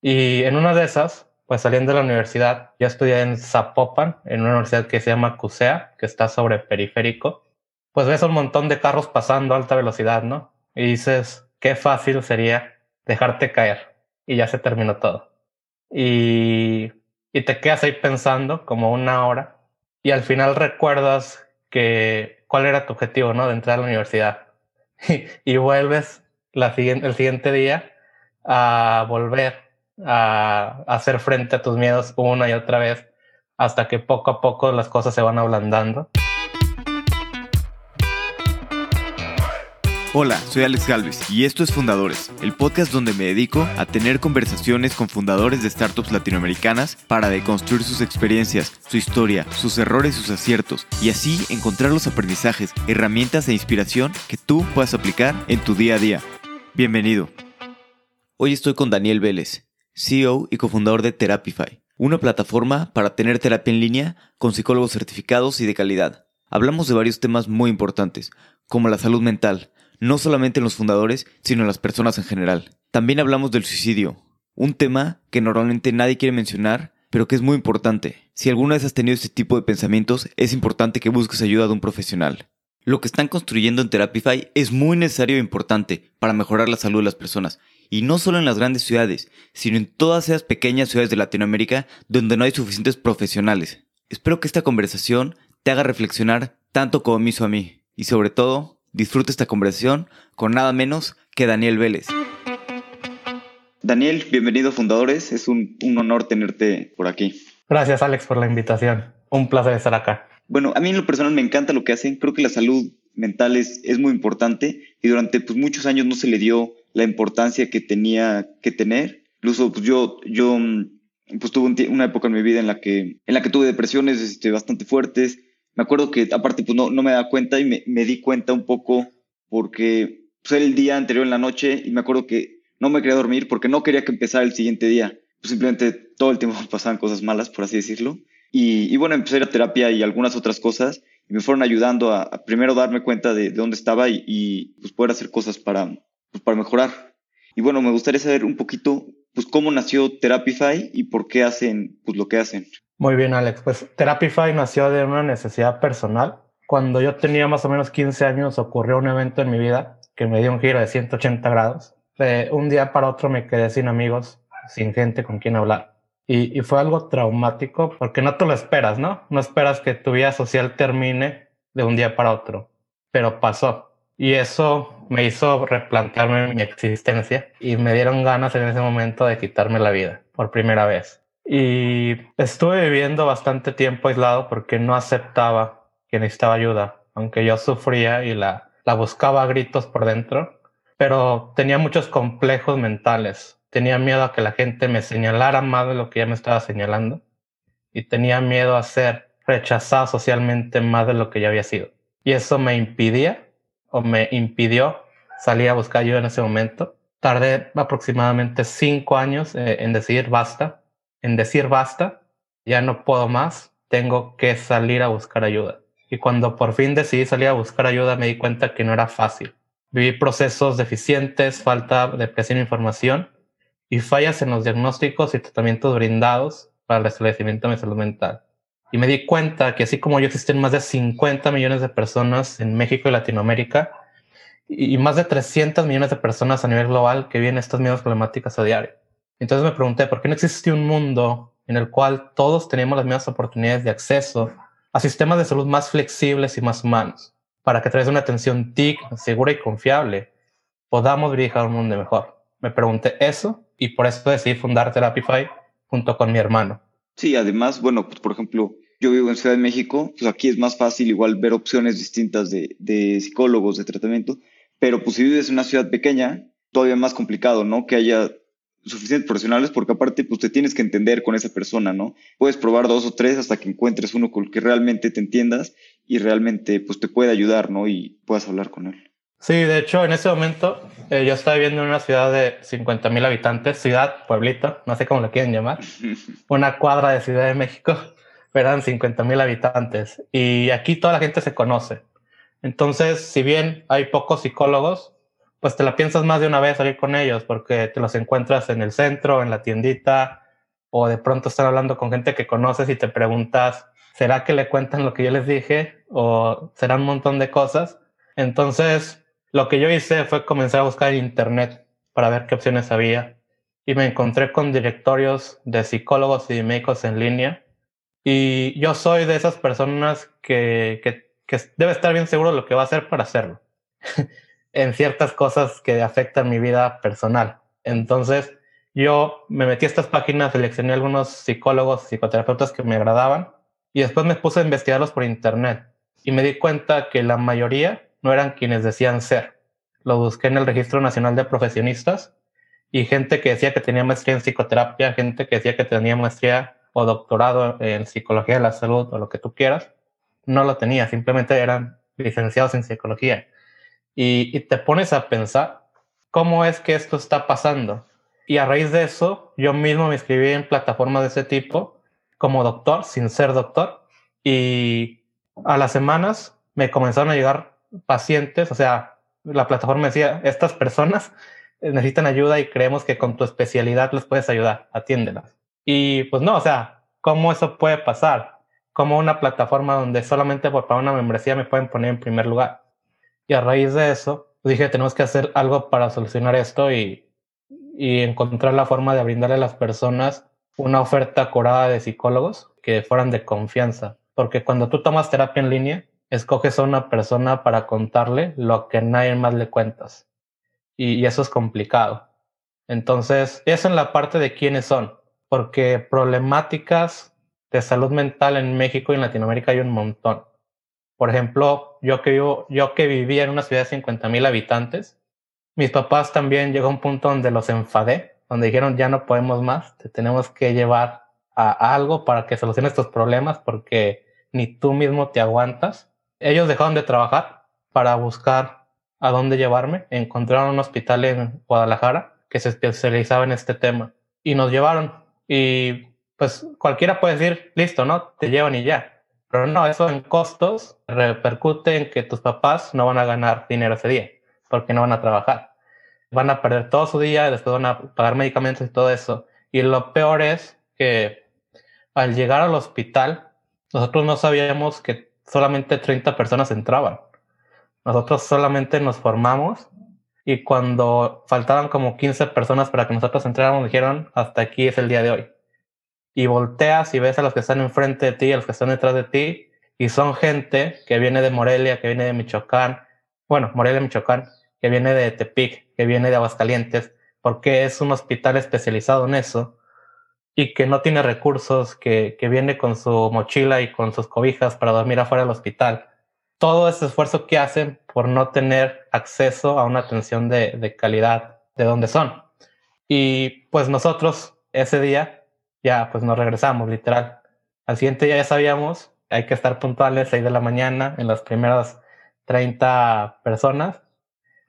Y en una de esas, pues saliendo de la universidad, yo estudié en Zapopan, en una universidad que se llama CUSEA, que está sobre periférico. Pues ves un montón de carros pasando a alta velocidad, ¿no? Y dices, qué fácil sería dejarte caer. Y ya se terminó todo. Y, y te quedas ahí pensando como una hora. Y al final recuerdas que cuál era tu objetivo, ¿no? De entrar a la universidad. y, vuelves la siguiente, el siguiente día a volver a, hacer frente a tus miedos una y otra vez hasta que poco a poco las cosas se van ablandando. Hola, soy Alex Galvez y esto es Fundadores, el podcast donde me dedico a tener conversaciones con fundadores de startups latinoamericanas para deconstruir sus experiencias, su historia, sus errores, sus aciertos y así encontrar los aprendizajes, herramientas e inspiración que tú puedas aplicar en tu día a día. Bienvenido. Hoy estoy con Daniel Vélez, CEO y cofundador de Therapify, una plataforma para tener terapia en línea con psicólogos certificados y de calidad. Hablamos de varios temas muy importantes, como la salud mental, no solamente en los fundadores, sino en las personas en general. También hablamos del suicidio, un tema que normalmente nadie quiere mencionar, pero que es muy importante. Si alguna vez has tenido este tipo de pensamientos, es importante que busques ayuda de un profesional. Lo que están construyendo en Therapify es muy necesario e importante para mejorar la salud de las personas y no solo en las grandes ciudades, sino en todas esas pequeñas ciudades de Latinoamérica donde no hay suficientes profesionales. Espero que esta conversación te haga reflexionar tanto como me hizo a mí, y sobre todo, disfrute esta conversación con nada menos que Daniel Vélez. Daniel, bienvenido Fundadores, es un, honor tenerte por aquí. Gracias Alex por la invitación, un placer estar acá. Bueno, a mí en lo personal me encanta lo que hacen, creo que la salud mental es, es muy importante y durante pues, muchos años no se le dio la importancia que tenía que tener. Incluso pues yo, yo mm, pues tuve una época en mi vida en la que, en la que tuve depresiones este, bastante fuertes. Me acuerdo que aparte pues no, no me daba cuenta y me, me di cuenta un poco porque pues, el día anterior en la noche y me acuerdo que no me quería dormir porque no quería que empezara el siguiente día. Pues simplemente todo el tiempo pasaban cosas malas, por así decirlo. Y, y bueno, empecé a ir a terapia y algunas otras cosas y me fueron ayudando a, primero darme cuenta de, de dónde estaba y, y, pues poder hacer cosas para, pues, para mejorar. Y bueno, me gustaría saber un poquito, pues, cómo nació Therapify y por qué hacen, pues, lo que hacen. Muy bien, Alex. Pues Therapify nació de una necesidad personal. Cuando yo tenía más o menos 15 años, ocurrió un evento en mi vida que me dio un giro de 180 grados. De un día para otro me quedé sin amigos, sin gente con quien hablar. Y, y, fue algo traumático porque no te lo esperas, ¿no? No esperas que tu vida social termine de un día para otro, pero pasó. Y eso me hizo replantearme mi existencia y me dieron ganas en ese momento de quitarme la vida por primera vez. Y estuve viviendo bastante tiempo aislado porque no aceptaba que necesitaba ayuda, aunque yo sufría y la, la buscaba a gritos por dentro, pero tenía muchos complejos mentales. Tenía miedo a que la gente me señalara más de lo que ya me estaba señalando y tenía miedo a ser rechazado socialmente más de lo que ya había sido. Y eso me impidía o me impidió salir a buscar ayuda en ese momento. Tardé aproximadamente cinco años eh, en decir basta, en decir basta, ya no puedo más, tengo que salir a buscar ayuda. Y cuando por fin decidí salir a buscar ayuda me di cuenta que no era fácil. Viví procesos deficientes, falta de presión e información y fallas en los diagnósticos y tratamientos brindados para el restablecimiento de mi salud mental. Y me di cuenta que así como yo existen más de 50 millones de personas en México y Latinoamérica y más de 300 millones de personas a nivel global que viven estas mismas problemáticas a diario. Entonces me pregunté, ¿por qué no existe un mundo en el cual todos tenemos las mismas oportunidades de acceso a sistemas de salud más flexibles y más humanos, para que a través de una atención TIC segura y confiable podamos dirigir un mundo mejor? Me pregunté eso y por eso decidí fundar Therapify junto con mi hermano. Sí, además, bueno, pues por ejemplo, yo vivo en Ciudad de México, pues aquí es más fácil igual ver opciones distintas de, de psicólogos, de tratamiento, pero pues si vives en una ciudad pequeña, todavía más complicado, ¿no? Que haya suficientes profesionales porque aparte pues te tienes que entender con esa persona, ¿no? Puedes probar dos o tres hasta que encuentres uno con el que realmente te entiendas y realmente pues te puede ayudar, ¿no? Y puedas hablar con él. Sí, de hecho, en ese momento eh, yo estaba viviendo en una ciudad de 50 mil habitantes, ciudad, pueblito, no sé cómo lo quieren llamar, una cuadra de Ciudad de México, pero eran 50 mil habitantes. Y aquí toda la gente se conoce. Entonces, si bien hay pocos psicólogos, pues te la piensas más de una vez salir con ellos porque te los encuentras en el centro, en la tiendita, o de pronto están hablando con gente que conoces y te preguntas, ¿será que le cuentan lo que yo les dije? ¿O será un montón de cosas? Entonces, lo que yo hice fue comenzar a buscar en internet para ver qué opciones había y me encontré con directorios de psicólogos y médicos en línea. Y yo soy de esas personas que, que, que debe estar bien seguro de lo que va a hacer para hacerlo. en ciertas cosas que afectan mi vida personal. Entonces, yo me metí a estas páginas, seleccioné algunos psicólogos, psicoterapeutas que me agradaban y después me puse a investigarlos por internet y me di cuenta que la mayoría no eran quienes decían ser. Lo busqué en el Registro Nacional de Profesionistas y gente que decía que tenía maestría en psicoterapia, gente que decía que tenía maestría o doctorado en psicología de la salud o lo que tú quieras, no lo tenía, simplemente eran licenciados en psicología y, te pones a pensar cómo es que esto está pasando. Y a raíz de eso, yo mismo me inscribí en plataformas de ese tipo como doctor, sin ser doctor. Y a las semanas me comenzaron a llegar pacientes, o sea, la plataforma decía, estas personas necesitan ayuda y creemos que con tu especialidad les puedes ayudar, atiéndelas. Y pues no, o sea, ¿cómo eso puede pasar? Como una plataforma donde solamente por pagar una membresía me pueden poner en primer lugar. Y a raíz de eso, dije, tenemos que hacer algo para solucionar esto y, y encontrar la forma de brindarle a las personas una oferta curada de psicólogos que fueran de confianza. Porque cuando tú tomas terapia en línea, escoges a una persona para contarle lo que nadie más le cuentas. Y, eso es complicado. Entonces, eso en la parte de quiénes son, porque problemáticas de salud mental en México y en Latinoamérica hay un montón. Por ejemplo, yo que, vivo, yo que vivía en una ciudad de 50 mil habitantes, mis papás también llegó a un punto donde los enfadé, donde dijeron ya no podemos más, te tenemos que llevar a algo para que solucione estos problemas porque ni tú mismo te aguantas. Ellos dejaron de trabajar para buscar a dónde llevarme. Encontraron un hospital en Guadalajara que se especializaba en este tema y nos llevaron. Y pues cualquiera puede decir, listo, ¿no? Te llevan y ya. Pero no, eso en costos repercute en que tus papás no van a ganar dinero ese día, porque no van a trabajar. Van a perder todo su día, después van a pagar medicamentos y todo eso. Y lo peor es que al llegar al hospital, nosotros no sabíamos que solamente 30 personas entraban. Nosotros solamente nos formamos y cuando faltaban como 15 personas para que nosotros entráramos, dijeron, hasta aquí es el día de hoy y volteas y ves a los que están enfrente de ti, a los que están detrás de ti, y son gente que viene de Morelia, que viene de Michoacán, bueno, Morelia, Michoacán, que viene de Tepic, que viene de Aguascalientes, porque es un hospital especializado en eso y que no tiene recursos, que, que viene con su mochila y con sus cobijas para dormir afuera del hospital. Todo ese esfuerzo que hacen por no tener acceso a una atención de, de calidad de donde son. Y pues nosotros ese día ya pues nos regresamos, literal. Al siguiente día ya sabíamos, hay que estar puntuales, 6 de la mañana, en las primeras 30 personas.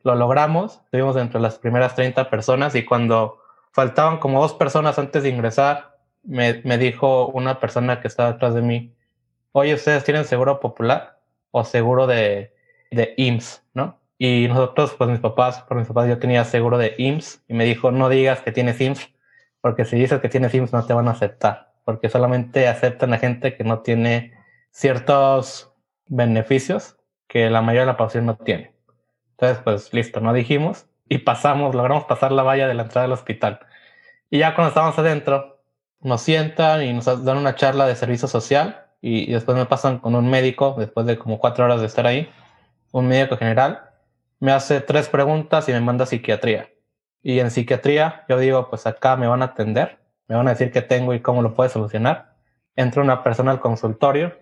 Lo logramos, estuvimos entre las primeras 30 personas y cuando faltaban como dos personas antes de ingresar, me, me dijo una persona que estaba detrás de mí, oye, ¿ustedes tienen seguro popular o seguro de, de IMSS, no? Y nosotros, pues mis papás, por mis papás yo tenía seguro de IMSS y me dijo, no digas que tienes IMSS porque si dices que tienes Sims no te van a aceptar, porque solamente aceptan a gente que no tiene ciertos beneficios que la mayoría de la población no tiene. Entonces, pues listo, no dijimos y pasamos, logramos pasar la valla de la entrada del hospital. Y ya cuando estábamos adentro, nos sientan y nos dan una charla de servicio social y, después me pasan con un médico, después de como cuatro horas de estar ahí, un médico general, me hace tres preguntas y me manda a psiquiatría. Y en psiquiatría, yo digo, pues acá me van a atender, me van a decir qué tengo y cómo lo puedo solucionar. Entra una persona al consultorio,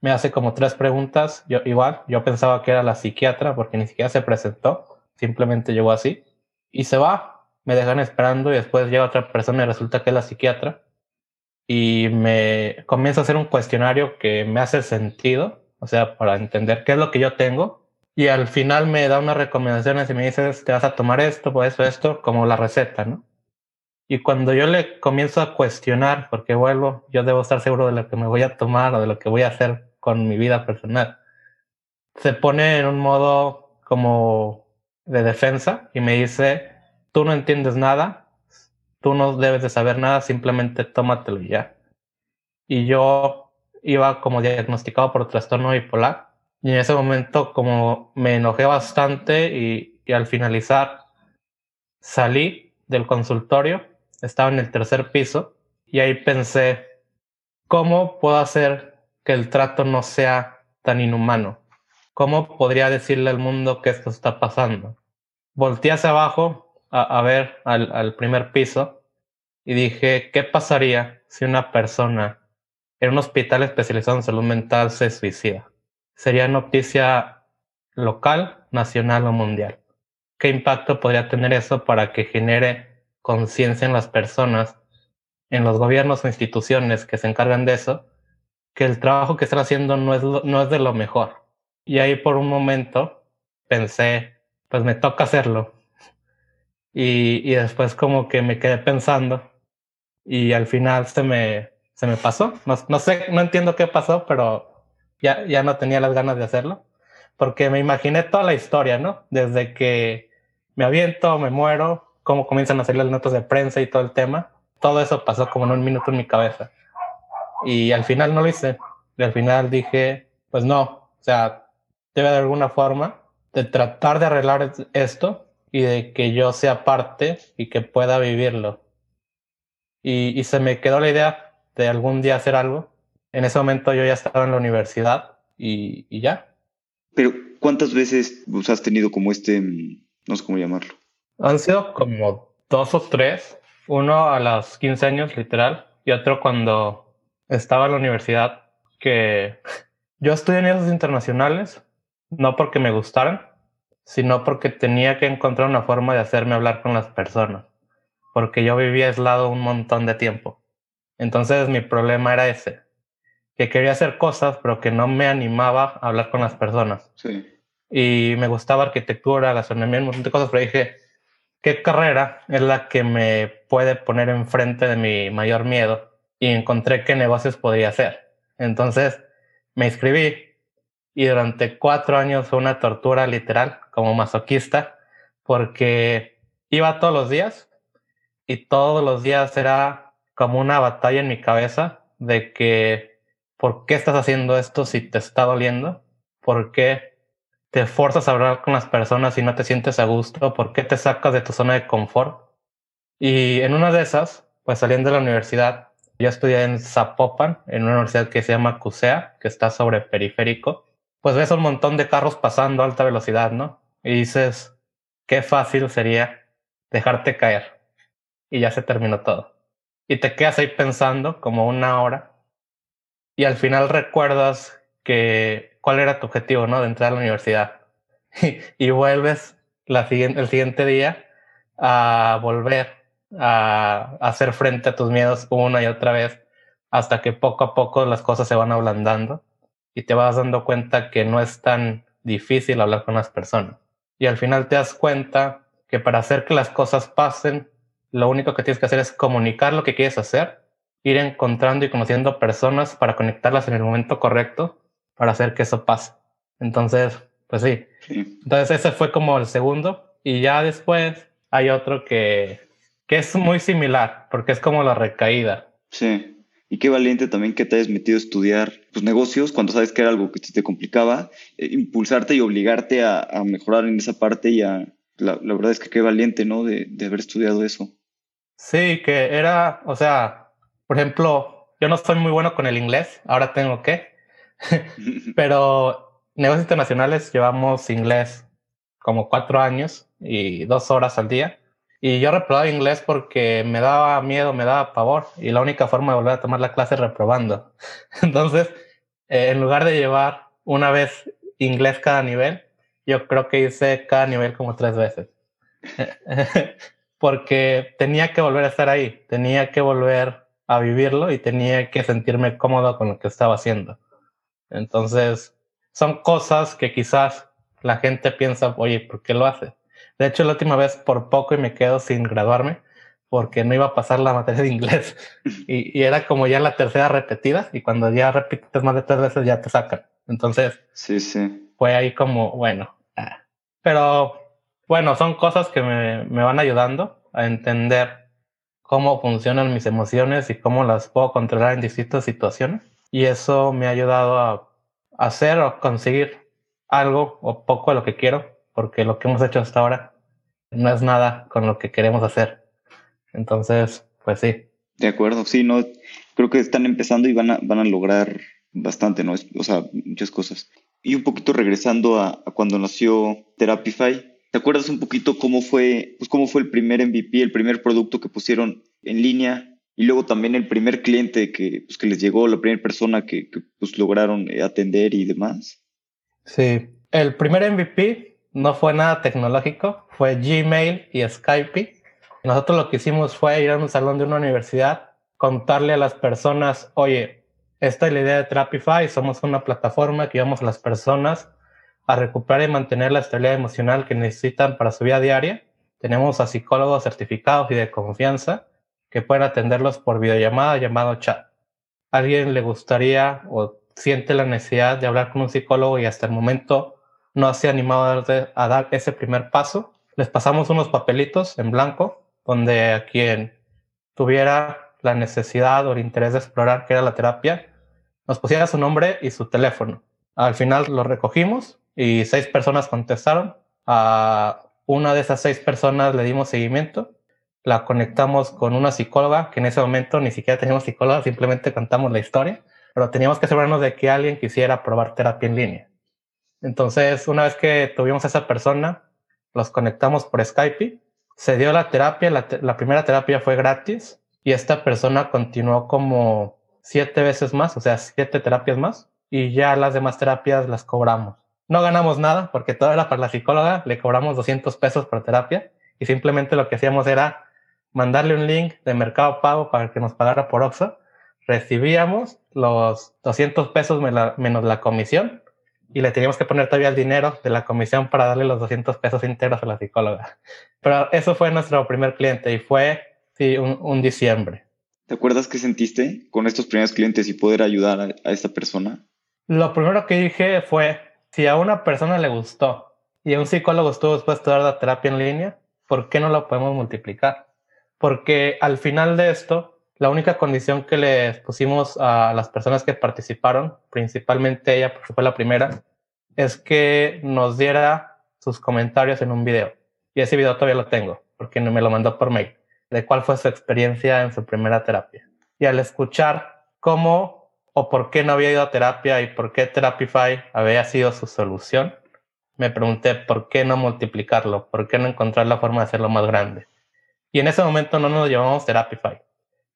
me hace como tres preguntas, yo igual, yo pensaba que era la psiquiatra porque ni siquiera se presentó, simplemente llegó así y se va, me dejan esperando y después llega otra persona y resulta que es la psiquiatra y me comienza a hacer un cuestionario que me hace sentido, o sea, para entender qué es lo que yo tengo y al final me da unas recomendaciones y me dices, te vas a tomar esto, pues esto, esto, como la receta, ¿no? Y cuando yo le comienzo a cuestionar, porque vuelvo, yo debo estar seguro de lo que me voy a tomar o de lo que voy a hacer con mi vida personal, se pone en un modo como de defensa y me dice, tú no entiendes nada, tú no debes de saber nada, simplemente tómatelo ya. Y yo iba como diagnosticado por trastorno bipolar y en ese momento como me enojé bastante y, y al finalizar salí del consultorio, estaba en el tercer piso y ahí pensé, ¿cómo puedo hacer que el trato no sea tan inhumano? ¿Cómo podría decirle al mundo que esto está pasando? Volté hacia abajo a, ver al, primer piso y dije, ¿qué pasaría si una persona en un hospital especializado en salud mental se suicida? Sería noticia local, nacional o mundial. ¿Qué impacto podría tener eso para que genere conciencia en las personas, en los gobiernos o instituciones que se encargan de eso, que el trabajo que están haciendo no es, no es de lo mejor? Y ahí por un momento pensé, pues me toca hacerlo. Y, y después como que me quedé pensando y al final se me, se me pasó. No, no sé, no entiendo qué pasó, pero ya, ya no tenía las ganas de hacerlo. Porque me imaginé toda la historia, ¿no? Desde que me aviento, me muero, cómo comienzan a salir las notas de prensa y todo el tema. Todo eso pasó como en un minuto en mi cabeza. Y al final no lo hice. Y al final dije, pues no, o sea, debe de alguna forma de tratar de arreglar esto y de que yo sea parte y que pueda vivirlo. Y, y se me quedó la idea de algún día hacer algo. En ese momento yo ya estaba en la universidad y, y ya. Pero, ¿cuántas veces has tenido como este, no sé cómo llamarlo? Han sido como dos o tres. Uno a los 15 años, literal, y otro cuando estaba en la universidad, que yo estudié en esos internacionales, no porque me gustaran, sino porque tenía que encontrar una forma de hacerme hablar con las personas, porque yo vivía aislado un montón de tiempo. Entonces mi problema era ese, que quería hacer cosas, pero que no me animaba a hablar con las personas. Sí. Y me gustaba arquitectura, gastronomía, un montón de cosas, pero dije, ¿qué carrera es la que me puede poner enfrente de mi mayor miedo? Y encontré qué negocios podría hacer. Entonces me inscribí y durante cuatro años fue una tortura literal como masoquista porque iba todos los días y todos los días era como una batalla en mi cabeza de que ¿por qué estás haciendo esto si te está doliendo? ¿Por qué te forzas a hablar con las personas y no te sientes a gusto? ¿Por qué te sacas de tu zona de confort? Y en una de esas, pues saliendo de la universidad, yo estudié en Zapopan, en una universidad que se llama CUSEA, que está sobre periférico pues ves un montón de carros pasando a alta velocidad, ¿no? Y dices, qué fácil sería dejarte caer. Y ya se terminó todo. Y te quedas ahí pensando como una hora. Y al final recuerdas que cuál era tu objetivo, ¿no? De entrar a la universidad. y, vuelves el siguiente día a volver a hacer frente a tus miedos una y otra vez hasta que poco a poco las cosas se van ablandando y te vas dando cuenta que no es tan difícil hablar con las personas. Y al final te das cuenta que para hacer que las cosas pasen, lo único que tienes que hacer es comunicar lo que quieres hacer, ir encontrando y conociendo personas para conectarlas en el momento correcto para hacer que eso pase. Entonces, pues sí. Entonces ese fue como el segundo y ya después hay otro que, que es muy similar porque es como la recaída. Sí. Y qué valiente también que te hayas metido a estudiar pues, negocios cuando sabes que era algo que te complicaba, eh, impulsarte y obligarte a, mejorar en esa parte y a, la, verdad es que qué valiente, ¿no? De, de, haber estudiado eso. Sí, que era, o sea, por ejemplo, yo no soy muy bueno con el inglés, ahora tengo que, pero negocios internacionales llevamos inglés como cuatro años y dos horas al día. Y yo reprobaba inglés porque me daba miedo, me daba pavor. Y la única forma de volver a tomar la clase es reprobando. Entonces, eh, en lugar de llevar una vez inglés cada nivel, yo creo que hice cada nivel como tres veces. porque tenía que volver a estar ahí, tenía que volver a vivirlo y tenía que sentirme cómodo con lo que estaba haciendo. Entonces, son cosas que quizás la gente piensa, oye, ¿por qué lo hace? De hecho, la última vez por poco y me quedo sin graduarme porque no iba a pasar la materia de inglés. Y, era como ya la tercera repetida y cuando ya repites más de tres veces ya te sacan. Entonces, sí, sí. fue ahí como, bueno. Ah. Pero Bueno, son cosas que me, me van ayudando a entender cómo funcionan mis emociones y cómo las puedo controlar en distintas situaciones. Y eso me ha ayudado a hacer o conseguir algo o poco de lo que quiero, porque lo que hemos hecho hasta ahora no es nada con lo que queremos hacer. Entonces, pues sí. De acuerdo, sí, no, creo que están empezando y van a, van a lograr bastante, ¿no? O sea, muchas cosas. Y un poquito regresando a, cuando nació Therapify, ¿te acuerdas un poquito cómo fue, pues cómo fue el primer MVP, el primer producto que pusieron en línea y luego también el primer cliente que, pues, que les llegó, la primera persona que, que pues, lograron atender y demás? Sí, el primer MVP no fue nada tecnológico, fue Gmail y Skype. Nosotros lo que hicimos fue ir a un salón de una universidad, contarle a las personas, oye, esta es la idea de Therapify, somos una plataforma que ayudamos a las personas a recuperar y mantener la estabilidad emocional que necesitan para su vida diaria. Tenemos a psicólogos certificados y de confianza que pueden atenderlos por videollamada llamado chat. ¿Alguien le gustaría o siente la necesidad de hablar con un psicólogo y hasta el momento no se ha animado a dar, ese primer paso, les pasamos unos papelitos en blanco donde a quien tuviera la necesidad o el interés de explorar qué era la terapia, nos pusiera su nombre y su teléfono. Al final lo recogimos y seis personas contestaron. A una de esas seis personas le dimos seguimiento. La conectamos con una psicóloga, que en ese momento ni siquiera teníamos psicóloga, simplemente contamos la historia pero teníamos que asegurarnos de que alguien quisiera probar terapia en línea. Entonces, una vez que tuvimos a esa persona, los conectamos por Skype, se dio la terapia, la, primera terapia fue gratis y esta persona continuó como siete veces más, o sea, siete terapias más, y ya las demás terapias las cobramos. No ganamos nada porque todo era para la psicóloga, le cobramos 200 pesos por terapia y simplemente lo que hacíamos era mandarle un link de Mercado Pago para que nos pagara por Oxxo recibíamos los 200 pesos menos la comisión y le teníamos que poner todavía el dinero de la comisión para darle los 200 pesos enteros a la psicóloga. Pero eso fue nuestro primer cliente y fue sí, un, diciembre. ¿Te acuerdas qué sentiste con estos primeros clientes y poder ayudar a, a esta persona? Lo primero que dije fue, si a una persona le gustó y a un psicólogo estuvo dispuesto a dar la terapia en línea, ¿por qué no lo podemos multiplicar? Porque al final de esto, la única condición que les pusimos a las personas que participaron, principalmente ella, porque fue la primera, es que nos diera sus comentarios en un video. Y ese video todavía lo tengo, porque me lo mandó por mail, de cuál fue su experiencia en su primera terapia. Y al escuchar cómo o por qué no había ido a terapia y por qué Therapify había sido su solución, me pregunté por qué no multiplicarlo, por qué no encontrar la forma de hacerlo más grande. Y en ese momento no nos llamamos Therapify,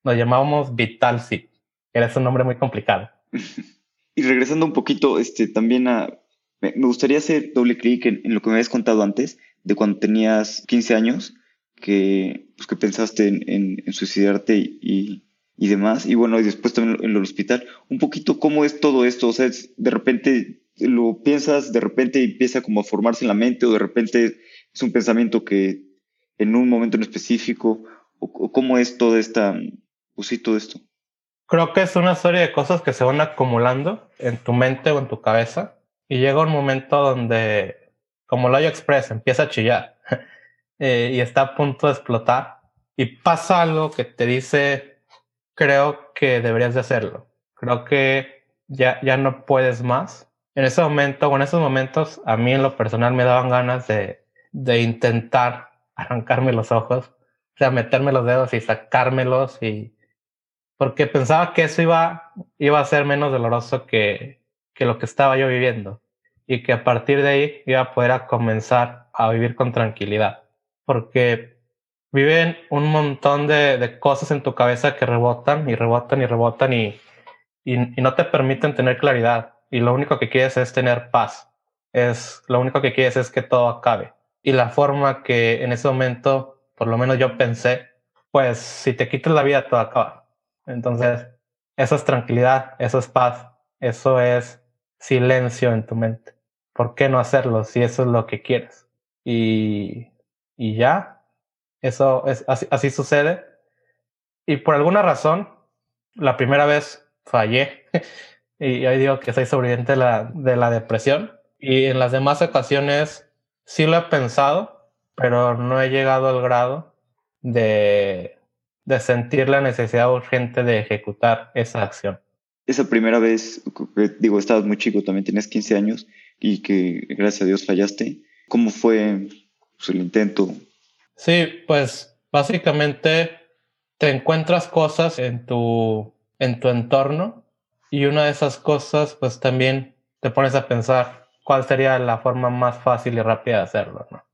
nos llamábamos Vitalcy, que era un nombre muy complicado. y regresando un poquito, este, también a, me gustaría hacer doble clic en, lo que me habías contado antes, de cuando tenías 15 años, que, pues, que pensaste en, suicidarte y, y, demás, y bueno, y después también en el hospital. Un poquito cómo es todo esto, o sea, de repente lo piensas, de repente empieza como a formarse en la mente, o de repente es un pensamiento que en un momento en específico, o cómo es toda esta pues sí, todo esto. Creo que es una serie de cosas que se van acumulando en tu mente o en tu cabeza y llega un momento donde, como lo Express, empieza a chillar eh, y está a punto de explotar y pasa algo que te dice, creo que deberías de hacerlo. Creo que ya, ya no puedes más. En ese momento o en esos momentos, a mí en lo personal me daban ganas de, de intentar arrancarme los ojos, o sea, meterme los dedos y sacármelos y porque pensaba que eso iba, iba a ser menos doloroso que, que lo que estaba yo viviendo y que a partir de ahí iba a poder comenzar a vivir con tranquilidad. Porque viven un montón de, de, cosas en tu cabeza que rebotan y rebotan y rebotan y, y, y, no te permiten tener claridad. Y lo único que quieres es tener paz. Es, lo único que quieres es que todo acabe. Y la forma que en ese momento, por lo menos yo pensé, pues si te quitas la vida, todo acaba. Entonces, eso es tranquilidad, eso es paz, eso es silencio en tu mente. ¿Por qué no hacerlo si eso es lo que quieres? Y, y ya, eso es así, así sucede. Y por alguna razón, la primera vez fallé. y hoy digo que soy sobreviviente de la, de la depresión. Y en las demás ocasiones sí lo he pensado, pero no he llegado al grado de, de sentir la necesidad urgente de ejecutar esa acción. Esa primera vez, digo, estabas muy chico, también tienes 15 años y que gracias a Dios fallaste. ¿Cómo fue pues, el intento? Sí, pues básicamente te encuentras cosas en tu, en tu entorno y una de esas cosas pues también te pones a pensar cuál sería la forma más fácil y rápida de hacerlo, ¿no?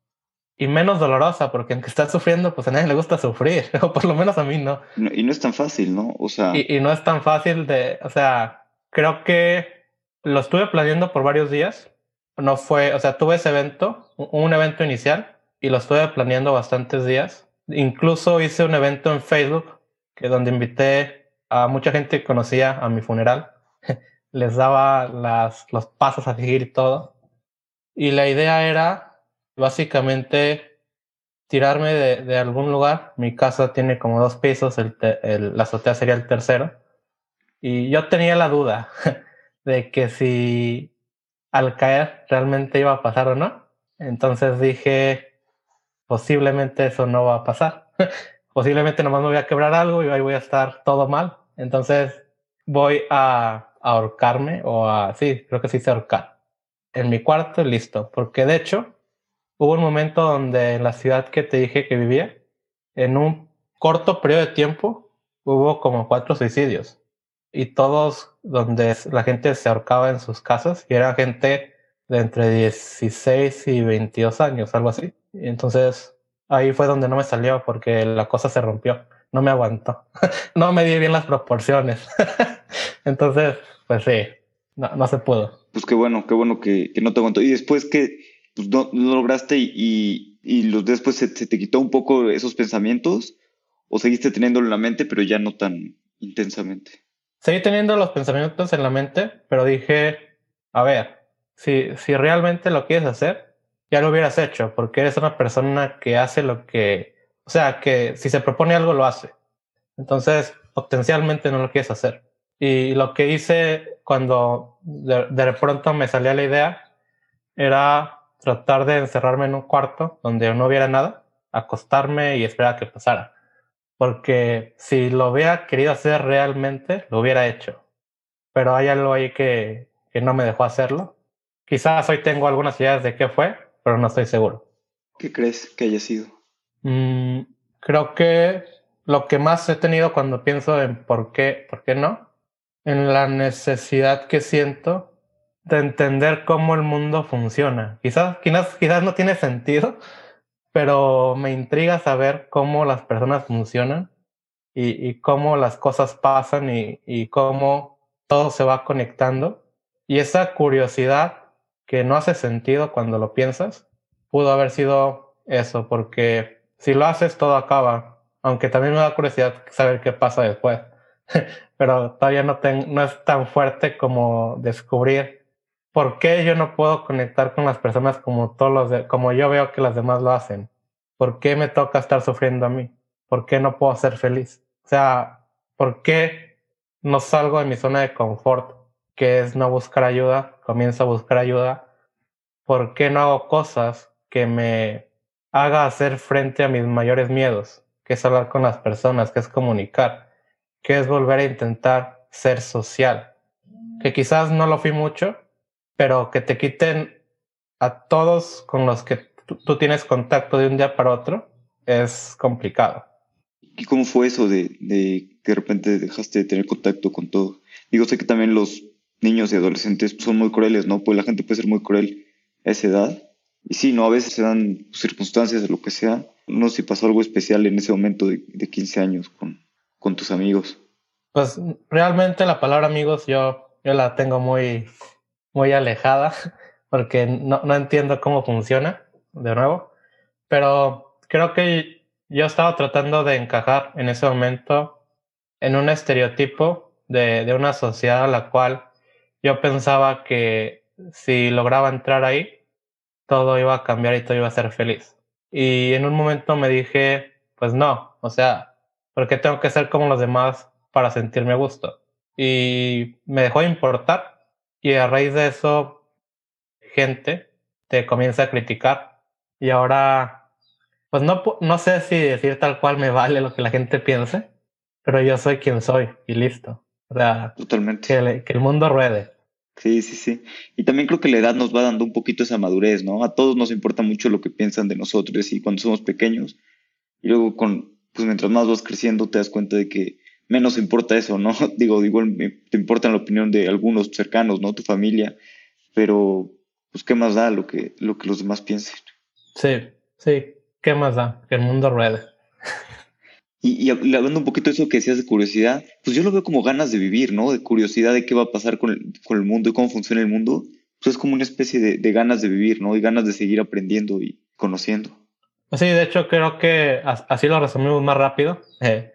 Y menos dolorosa, porque aunque estás sufriendo, pues a nadie le gusta sufrir, o por lo menos a mí no. y no es tan fácil, ¿no? O sea... Y, y no es tan fácil de, o sea, creo que lo estuve planeando por varios días. No fue, o sea, tuve ese evento, un evento inicial, y lo estuve planeando bastantes días. Incluso hice un evento en Facebook, que donde invité a mucha gente que conocía a mi funeral. Les daba las, los pasos a seguir y todo. Y la idea era básicamente tirarme de, algún lugar. Mi casa tiene como dos pisos, la azotea sería el tercero. Y yo tenía la duda de que si al caer realmente iba a pasar o no. Entonces dije, posiblemente eso no va a pasar. posiblemente nomás me voy a quebrar algo y ahí voy a estar todo mal. Entonces voy a, ahorcarme o a, sí, creo que sí se ahorcar. En mi cuarto, listo. Porque de hecho, hubo un momento donde en la ciudad que te dije que vivía, en un corto periodo de tiempo, hubo como cuatro suicidios. Y todos donde la gente se ahorcaba en sus casas y era gente de entre 16 y 22 años, algo así. Entonces ahí fue donde no me salió porque la cosa se rompió, no me aguantó, no me di bien las proporciones. Entonces, pues sí, no, no, se pudo. Pues qué bueno, qué bueno que, que no te aguantó. Y después que pues, no, no, lograste y, y los, después se, se, te quitó un poco esos pensamientos o seguiste teniéndolo en la mente, pero ya no tan intensamente. Seguí teniendo los pensamientos en la mente, pero dije, a ver, si, si realmente lo quieres hacer, ya lo hubieras hecho, porque eres una persona que hace lo que, o sea, que si se propone algo lo hace. Entonces, potencialmente no lo quieres hacer. Y lo que hice cuando de, de pronto me salía la idea era tratar de encerrarme en un cuarto donde no hubiera nada, acostarme y esperar a que pasara. Porque si lo hubiera querido hacer realmente, lo hubiera hecho. Pero hay algo ahí que, que no me dejó hacerlo. Quizás hoy tengo algunas ideas de qué fue, pero no estoy seguro. ¿Qué crees que haya sido? Mm, creo que lo que más he tenido cuando pienso en por qué, por qué no, en la necesidad que siento de entender cómo el mundo funciona. Quizás, quizás, quizás no tiene sentido, pero me intriga saber cómo las personas funcionan y, cómo las cosas pasan y, cómo todo se va conectando. Y esa curiosidad que no hace sentido cuando lo piensas, pudo haber sido eso, porque si lo haces todo acaba, aunque también me da curiosidad saber qué pasa después, pero todavía no, no es tan fuerte como descubrir por qué yo no puedo conectar con las personas como, todos los de, como yo veo que las demás lo hacen, por qué me toca estar sufriendo a mí, por qué no puedo ser feliz, o sea, por qué no salgo de mi zona de confort que es no buscar ayuda, comienzo a buscar ayuda, ¿por qué no hago cosas que me haga hacer frente a mis mayores miedos? Que es hablar con las personas, que es comunicar, que es volver a intentar ser social. Que quizás no lo fui mucho, pero que te quiten a todos con los que tú tienes contacto de un día para otro es complicado. ¿Y cómo fue eso de, de que de repente dejaste de tener contacto con todo? Digo, sé que también los niños y adolescentes son muy crueles, ¿no? Pues la gente puede ser muy cruel a esa edad. Y sí, ¿no? A veces se dan circunstancias lo que sea. No sé si pasó algo especial en ese momento de, de 15 años con, con, tus amigos. Pues realmente la palabra amigos yo, yo la tengo muy, muy alejada porque no, no entiendo cómo funciona, de nuevo. Pero creo que yo estaba tratando de encajar en ese momento en un estereotipo de, de una sociedad a la cual yo pensaba que si lograba entrar ahí, todo iba a cambiar y todo iba a ser feliz. Y en un momento me dije, pues no, o sea, ¿por qué tengo que ser como los demás para sentirme a gusto? Y me dejó de importar y a raíz de eso, gente te comienza a criticar y ahora pues no, no sé si decir tal cual me vale lo que la gente piense, pero yo soy quien soy y listo. O sea, Totalmente. Que, que el mundo ruede. Sí, sí, sí. Y también creo que la edad nos va dando un poquito esa madurez, ¿no? A todos nos importa mucho lo que piensan de nosotros y cuando somos pequeños. Y luego con, pues mientras más vas creciendo te das cuenta de que menos importa eso, ¿no? Digo, igual te importa la opinión de algunos cercanos, ¿no? Tu familia, pero pues qué más da lo que, lo que los demás piensen. Sí, sí, qué más da, que el mundo ruede. Y, y, hablando un poquito de eso que decías de curiosidad, pues yo lo veo como ganas de vivir, ¿no? De curiosidad de qué va a pasar con el, con el mundo y cómo funciona el mundo. Pues es como una especie de, de, ganas de vivir, ¿no? Y ganas de seguir aprendiendo y conociendo. Sí, de hecho creo que así lo resumimos más rápido. Eh,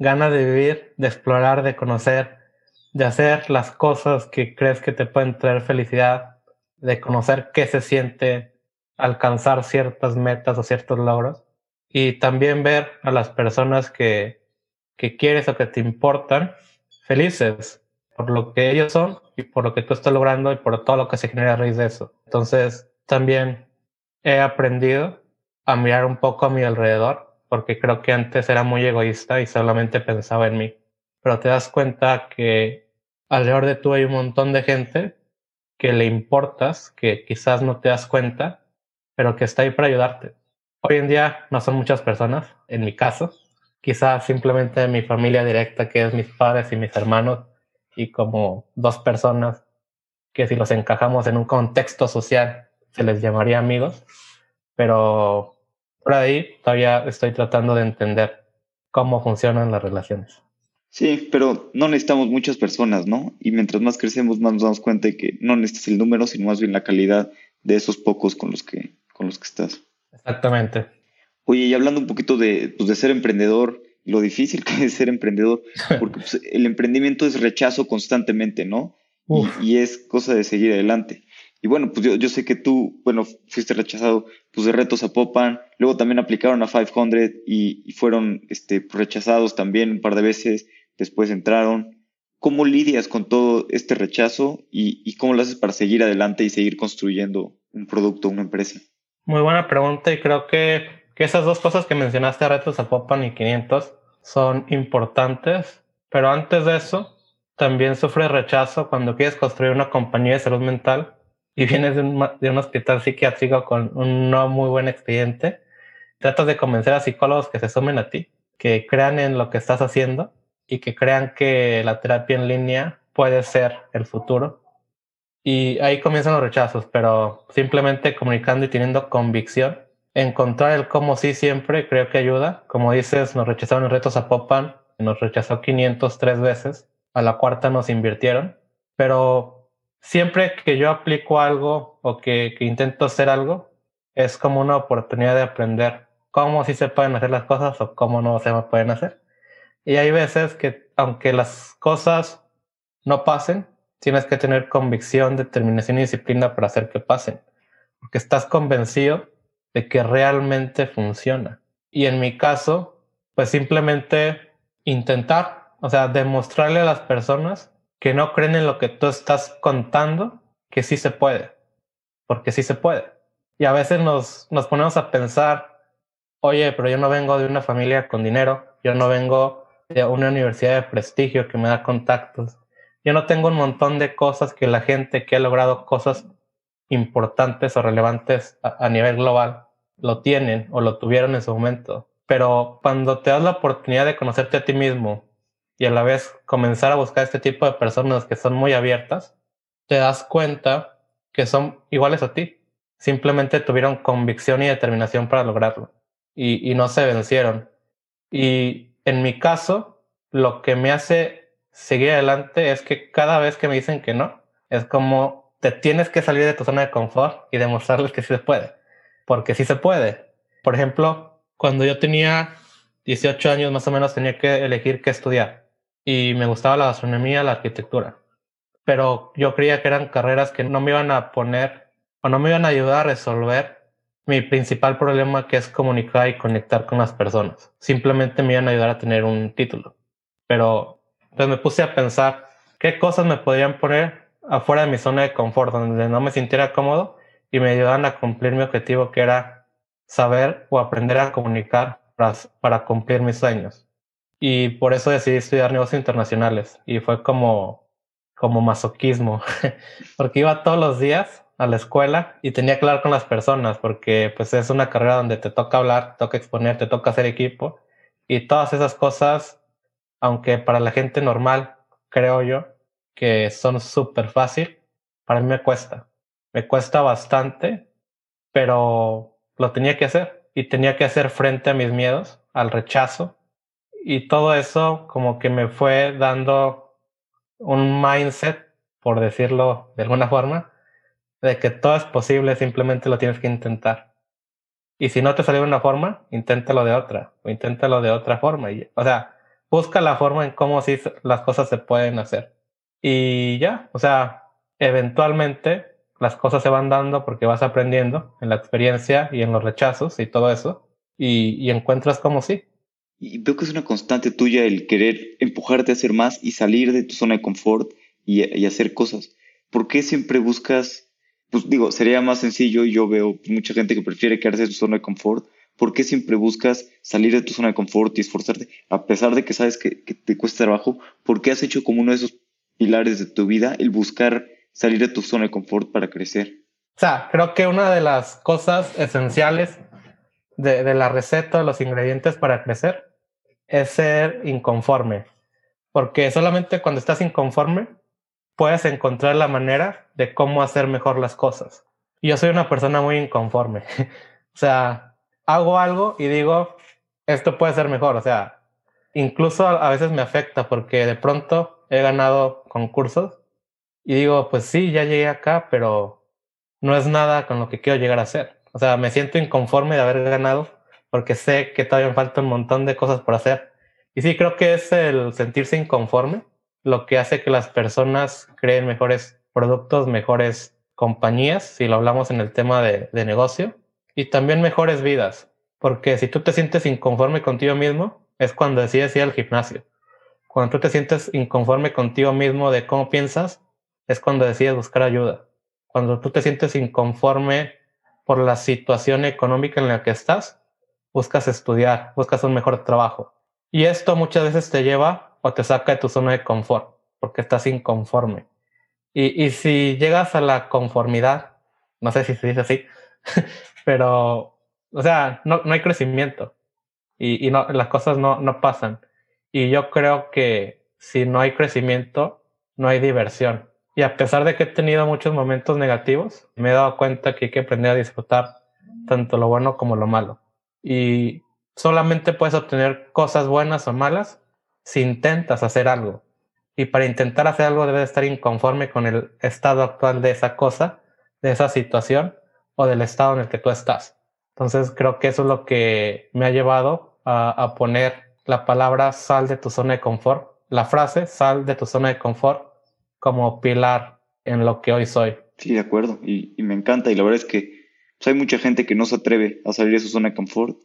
ganas de vivir, de explorar, de conocer, de hacer las cosas que crees que te pueden traer felicidad, de conocer qué se siente alcanzar ciertas metas o ciertos logros y también ver a las personas que, que quieres o que te importan felices por lo que ellos son y por lo que tú estás logrando y por todo lo que se genera a raíz de eso. Entonces, también he aprendido a mirar un poco a mi alrededor, porque creo que antes era muy egoísta y solamente pensaba en mí. Pero te das cuenta que alrededor de tú hay un montón de gente que le importas, que quizás no te das cuenta, pero que está ahí para ayudarte. Hoy en día no son muchas personas, en mi caso, quizás simplemente mi familia directa, que es mis padres y mis hermanos, y como dos personas que si los encajamos en un contexto social se les llamaría amigos, pero por ahí todavía estoy tratando de entender cómo funcionan las relaciones. Sí, pero no necesitamos muchas personas, ¿no? Y mientras más crecemos, más nos damos cuenta de que no necesitas el número, sino más bien la calidad de esos pocos con los que, con los que estás. Exactamente. Oye, y hablando un poquito de, pues, de ser emprendedor, lo difícil que es ser emprendedor, porque pues, el emprendimiento es rechazo constantemente, ¿no? Y, y, es cosa de seguir adelante. Y bueno, pues yo, yo sé que tú, bueno, fuiste rechazado pues de retos a Popan, luego también aplicaron a 500 y, y fueron este, rechazados también un par de veces después entraron. ¿Cómo lidias con todo este rechazo y, y, cómo lo haces para seguir adelante y seguir construyendo un producto, una empresa? Muy buena pregunta y creo que, que esas dos cosas que mencionaste, retos a Popan y 500, son importantes, pero antes de eso, también sufre rechazo cuando quieres construir una compañía de salud mental y vienes de un, de un hospital psiquiátrico con un no muy buen expediente. Tratas de convencer a psicólogos que se sumen a ti, que crean en lo que estás haciendo y que crean que la terapia en línea puede ser el futuro. Y ahí comienzan los rechazos, pero simplemente comunicando y teniendo convicción, encontrar el cómo sí siempre creo que ayuda. Como dices, nos rechazaron en retos a Popan, nos rechazó 503 veces, a la cuarta nos invirtieron, pero siempre que yo aplico algo o que, que intento hacer algo, es como una oportunidad de aprender cómo sí se pueden hacer las cosas o cómo no se pueden hacer. Y hay veces que, aunque las cosas no pasen, tienes que tener convicción, determinación y disciplina para hacer que pasen. Porque estás convencido de que realmente funciona. Y en mi caso, pues simplemente intentar, o sea, demostrarle a las personas que no creen en lo que tú estás contando, que sí se puede. Porque sí se puede. Y a veces nos, nos ponemos a pensar, oye, pero yo no vengo de una familia con dinero, yo no vengo de una universidad de prestigio que me da contactos. Yo no tengo un montón de cosas que la gente que ha logrado cosas importantes o relevantes a, nivel global lo tienen o lo tuvieron en su momento. Pero cuando te das la oportunidad de conocerte a ti mismo y a la vez comenzar a buscar este tipo de personas que son muy abiertas, te das cuenta que son iguales a ti. Simplemente tuvieron convicción y determinación para lograrlo y, y no se vencieron. Y en mi caso, lo que me hace seguir adelante es que cada vez que me dicen que no, es como te tienes que salir de tu zona de confort y demostrarles que sí se puede, porque sí se puede. Por ejemplo, cuando yo tenía 18 años más o menos tenía que elegir qué estudiar y me gustaba la gastronomía, la arquitectura, pero yo creía que eran carreras que no me iban a poner o no me iban a ayudar a resolver mi principal problema que es comunicar y conectar con las personas. Simplemente me iban a ayudar a tener un título. Pero pues me puse a pensar qué cosas me podrían poner afuera de mi zona de confort, donde no me sintiera cómodo y me ayudaran a cumplir mi objetivo, que era saber o aprender a comunicar para, para cumplir mis sueños. Y por eso decidí estudiar negocios internacionales. Y fue como, como masoquismo, porque iba todos los días a la escuela y tenía que hablar con las personas, porque pues es una carrera donde te toca hablar, te toca exponer, te toca hacer equipo. Y todas esas cosas, aunque para la gente normal, creo yo, que son súper fácil, para mí me cuesta. Me cuesta bastante, pero lo tenía que hacer y tenía que hacer frente a mis miedos, al rechazo. Y todo eso como que me fue dando un mindset, por decirlo de alguna forma, de que todo es posible, simplemente lo tienes que intentar. Y si no te sale de una forma, inténtalo de otra, o inténtalo de otra forma. Y, o sea, busca la forma en cómo sí las cosas se pueden hacer. Y ya, o sea, eventualmente las cosas se van dando porque vas aprendiendo en la experiencia y en los rechazos y todo eso, y, encuentras como sí. Y veo que es una constante tuya el querer empujarte a hacer más y salir de tu zona de confort y, hacer cosas. ¿Por qué siempre buscas, pues digo, sería más sencillo y yo veo mucha gente que prefiere quedarse en su zona de confort? ¿Por qué siempre buscas salir de tu zona de confort y esforzarte? A pesar de que sabes que, que te cuesta trabajo, ¿por qué has hecho como uno de esos pilares de tu vida el buscar salir de tu zona de confort para crecer. O sea, creo que una de las cosas esenciales de, de la receta, de los ingredientes para crecer, es ser inconforme. Porque solamente cuando estás inconforme, puedes encontrar la manera de cómo hacer mejor las cosas. Yo soy una persona muy inconforme. o sea, hago algo y digo, esto puede ser mejor. O sea, incluso a veces me afecta porque de pronto he ganado concursos y digo, pues sí, ya llegué acá, pero no es nada con lo que quiero llegar a ser. O sea, me siento inconforme de haber ganado porque sé que todavía me falta un montón de cosas por hacer. Y sí, creo que es el sentirse inconforme lo que hace que las personas creen mejores productos, mejores compañías, si lo hablamos en el tema de, de negocio, y también mejores vidas. Porque si tú te sientes inconforme contigo mismo, es cuando decides ir al gimnasio. Cuando tú te sientes inconforme contigo mismo de cómo piensas, es cuando decides buscar ayuda. Cuando tú te sientes inconforme por la situación económica en la que estás, buscas estudiar, buscas un mejor trabajo. Y esto muchas veces te lleva o te saca de tu zona de confort, porque estás inconforme. Y, y si llegas a la conformidad, no sé si se dice así, pero, o sea, no, no hay crecimiento y, y no, las cosas no, no pasan. Y yo creo que si no hay crecimiento, no hay diversión. Y a pesar de que he tenido muchos momentos negativos, me he dado cuenta que hay que aprender a disfrutar tanto lo bueno como lo malo. Y solamente puedes obtener cosas buenas o malas si intentas hacer algo. Y para intentar hacer algo debes estar inconforme con el estado actual de esa cosa, de esa situación o del estado en el que tú estás. Entonces creo que eso es lo que me ha llevado a, poner la palabra sal de tu zona de confort, la frase sal de tu zona de confort como pilar en lo que hoy soy. Sí, de acuerdo. Y, me encanta. Y la verdad es que pues, hay mucha gente que no se atreve a salir de su zona de confort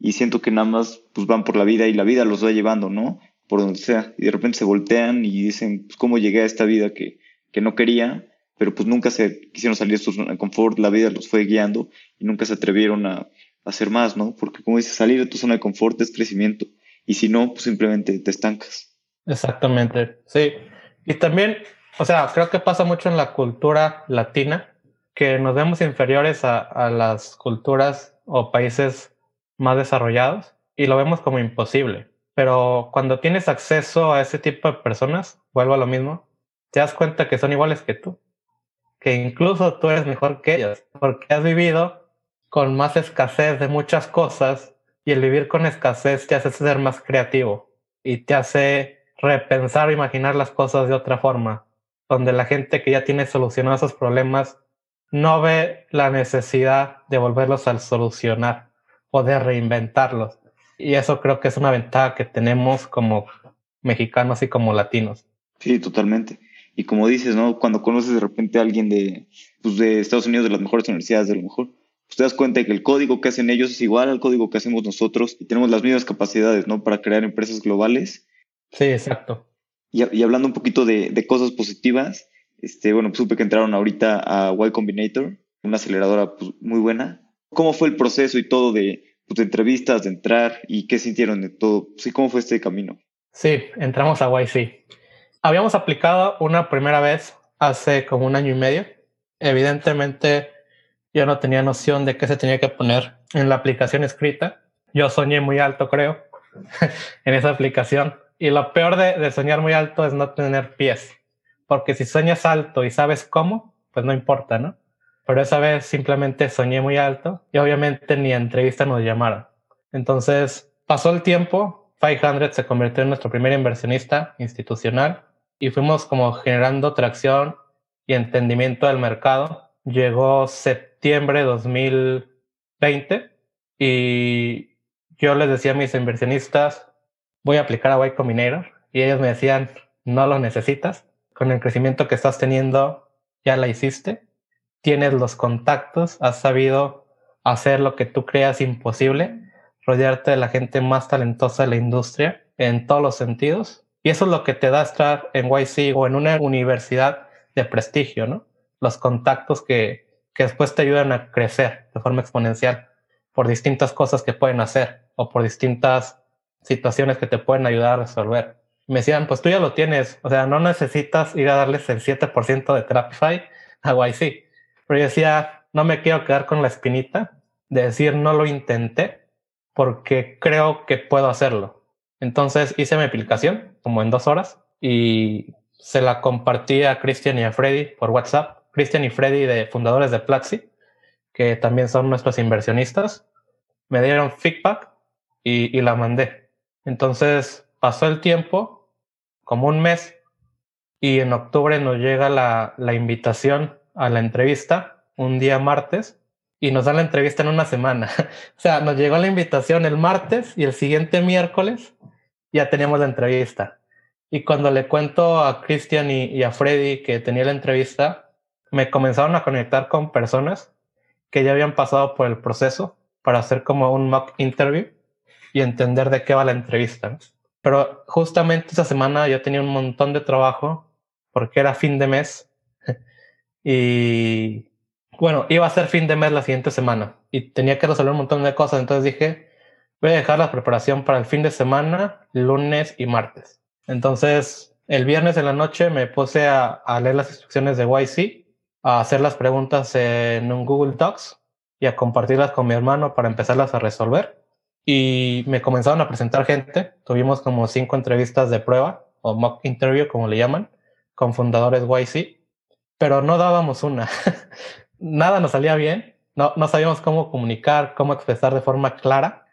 y siento que nada más pues, van por la vida y la vida los va llevando, ¿no? Por donde sea. Y de repente se voltean y dicen, pues, ¿cómo llegué a esta vida que, que no quería? Pero pues nunca se quisieron salir de su zona de confort, la vida los fue guiando y nunca se atrevieron a, a hacer más, ¿no? Porque como dices, salir de tu zona de confort es crecimiento. Y si no, pues simplemente te estancas. Exactamente, sí. Y también o sea, creo que pasa mucho en la cultura latina, que nos vemos inferiores a, las culturas o países más desarrollados y lo vemos como imposible. Pero cuando tienes acceso a ese tipo de personas, vuelvo a lo mismo, te das cuenta que son iguales que tú, que incluso tú eres mejor que ellos, porque has vivido con más escasez de muchas cosas y el vivir con escasez te hace ser más creativo y te hace repensar o imaginar las cosas de otra forma donde la gente que ya tiene solucionados esos problemas no ve la necesidad de volverlos a solucionar o de reinventarlos. Y eso creo que es una ventaja que tenemos como mexicanos y como latinos. Sí, totalmente. Y como dices, ¿no? Cuando conoces de repente a alguien de, pues de Estados Unidos, de las mejores universidades, de lo mejor, pues te das cuenta de que el código que hacen ellos es igual al código que hacemos nosotros y tenemos las mismas capacidades, ¿no? Para crear empresas globales. Sí, exacto. Y, hablando un poquito de, cosas positivas, este, bueno, supe que entraron ahorita a Y Combinator, una aceleradora pues, muy buena. ¿Cómo fue el proceso y todo de, pues, entrevistas, de entrar y qué sintieron de todo? Sí, ¿cómo fue este camino? Sí, entramos a YC. Habíamos aplicado una primera vez hace como un año y medio. Evidentemente, yo no tenía noción de qué se tenía que poner en la aplicación escrita. Yo soñé muy alto, creo, en esa aplicación. Y lo peor de, soñar muy alto es no tener pies. Porque si sueñas alto y sabes cómo, pues no importa, ¿no? Pero esa vez simplemente soñé muy alto y obviamente ni entrevista nos llamaron. Entonces pasó el tiempo, 500 se convirtió en nuestro primer inversionista institucional y fuimos como generando tracción y entendimiento del mercado. Llegó septiembre de 2020 y yo les decía a mis inversionistas, voy a aplicar a Y Combinator y ellos me decían, no lo necesitas. Con el crecimiento que estás teniendo, ya la hiciste. Tienes los contactos, has sabido hacer lo que tú creas imposible, rodearte de la gente más talentosa de la industria en todos los sentidos. Y eso es lo que te da estar en YC o en una universidad de prestigio, ¿no? Los contactos que, que después te ayudan a crecer de forma exponencial por distintas cosas que pueden hacer o por distintas situaciones que te pueden ayudar a resolver. Me decían, pues tú ya lo tienes, o sea, no necesitas ir a darles el 7% de Therapify a YC. Pero yo decía, no me quiero quedar con la espinita de decir no lo intenté porque creo que puedo hacerlo. Entonces hice mi aplicación como en dos horas y se la compartí a Christian y a Freddy por WhatsApp. Christian y Freddy de fundadores de Platzi, que también son nuestros inversionistas, me dieron feedback y, y la mandé. Entonces pasó el tiempo, como un mes, y en octubre nos llega la, la invitación a la entrevista, un día martes, y nos dan la entrevista en una semana. o sea, nos llegó la invitación el martes y el siguiente miércoles ya teníamos la entrevista. Y cuando le cuento a Cristian y, y, a Freddy que tenía la entrevista, me comenzaron a conectar con personas que ya habían pasado por el proceso para hacer como un mock interview y entender de qué va la entrevista. Pero justamente esa semana yo tenía un montón de trabajo porque era fin de mes y bueno, iba a ser fin de mes la siguiente semana y tenía que resolver un montón de cosas. Entonces dije, voy a dejar la preparación para el fin de semana, lunes y martes. Entonces, el viernes en la noche me puse a, a leer las instrucciones de YC, a hacer las preguntas en un Google Docs y a compartirlas con mi hermano para empezarlas a resolver y me comenzaron a presentar gente. Tuvimos como cinco entrevistas de prueba o mock interview, como le llaman, con fundadores YC, pero no dábamos una. Nada nos salía bien. No, no sabíamos cómo comunicar, cómo expresar de forma clara.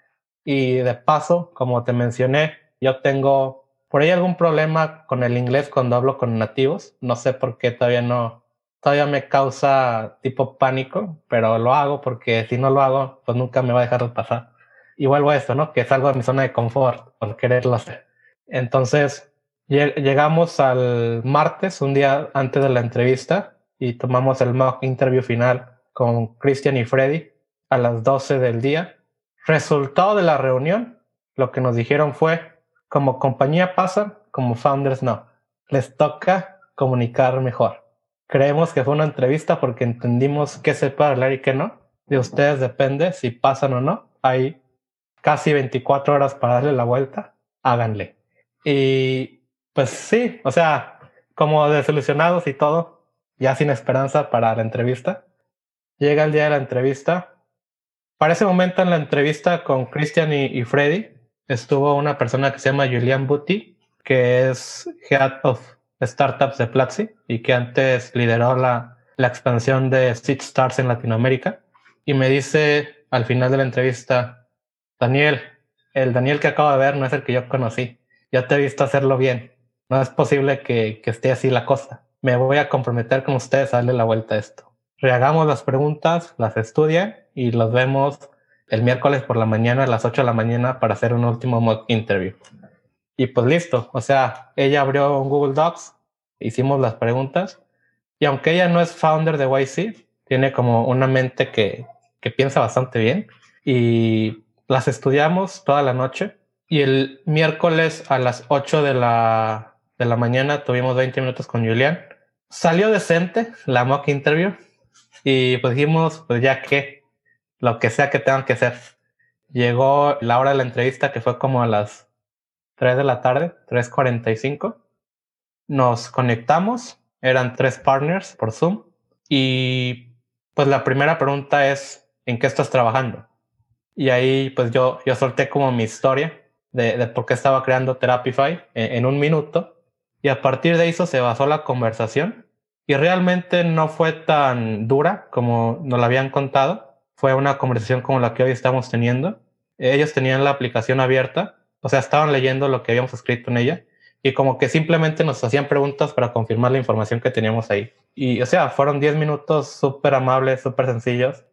Y de paso, como te mencioné, yo tengo por ahí algún problema con el inglés cuando hablo con nativos. No sé por qué todavía no, todavía me causa tipo pánico, pero lo hago porque si no lo hago, pues nunca me va a dejar de pasar y vuelvo a esto, ¿no? Que salgo de mi zona de confort por quererlo hacer. Entonces, llegamos al martes, un día antes de la entrevista, y tomamos el mock interview final con Christian y Freddy a las 12 del día. Resultado de la reunión, lo que nos dijeron fue, como compañía pasa, como founders no. Les toca comunicar mejor. Creemos que fue una entrevista porque entendimos qué se puede hablar y qué no. De ustedes depende si pasan o no. Hay casi 24 horas para darle la vuelta, háganle. Y pues sí, o sea, como desilusionados y todo, ya sin esperanza para la entrevista. Llega el día de la entrevista. Para ese momento en la entrevista con Christian y, Freddy estuvo una persona que se llama Julian Butti, que es Head of Startups de Platzi y que antes lideró la, la expansión de Seed Stars en Latinoamérica. Y me dice al final de la entrevista, Daniel, el Daniel que acabo de ver no es el que yo conocí. Ya te he visto hacerlo bien. No es posible que, esté así la cosa. Me voy a comprometer con ustedes a darle la vuelta a esto. Rehagamos las preguntas, las estudian y los vemos el miércoles por la mañana a las 8 de la mañana para hacer un último mock interview. Y pues listo, o sea, ella abrió un Google Docs, hicimos las preguntas y aunque ella no es founder de YC, tiene como una mente que, que piensa bastante bien y las estudiamos toda la noche y el miércoles a las 8 de la, de la mañana tuvimos 20 minutos con Julián. Salió decente la mock interview y pues dijimos, pues ya que lo que sea que tengan que hacer. Llegó la hora de la entrevista que fue como a las 3 de la tarde, 3.45. Nos conectamos, eran tres partners por Zoom y pues la primera pregunta es, ¿en qué estás trabajando? Y ahí pues yo, yo solté como mi historia de, por qué estaba creando Therapify en, en un minuto y a partir de eso se basó la conversación y realmente no fue tan dura como nos la habían contado. Fue una conversación como la que hoy estamos teniendo. Ellos tenían la aplicación abierta, o sea, estaban leyendo lo que habíamos escrito en ella y como que simplemente nos hacían preguntas para confirmar la información que teníamos ahí. Y o sea, fueron 10 minutos súper amables, súper sencillos.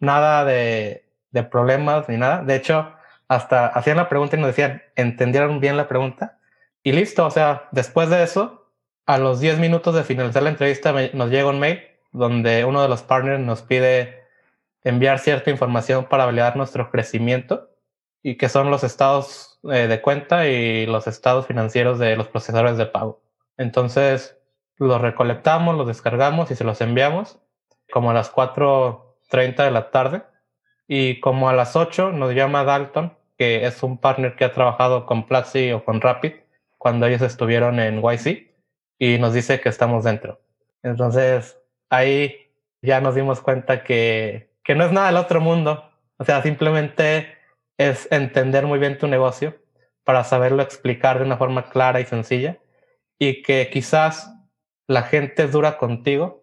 Nada de, de problemas ni nada. De hecho, hasta hacían la pregunta y nos decían, ¿entendieron bien la pregunta? Y listo, o sea, después de eso, a los 10 minutos de finalizar la entrevista nos llega un mail donde uno de los partners nos pide enviar cierta información para validar nuestro crecimiento y que son los estados eh, de cuenta y los estados financieros de los procesadores de pago. Entonces los recolectamos, los descargamos y se los enviamos como a las 4.30 de la tarde y como a las 8 nos llama Dalton, que es un partner que ha trabajado con Platzi o con Rapid cuando ellos estuvieron en YC y nos dice que estamos dentro. Entonces, ahí ya nos dimos cuenta que, que no es nada del otro mundo. O sea, simplemente es entender muy bien tu negocio para saberlo explicar de una forma clara y sencilla y que quizás la gente es dura contigo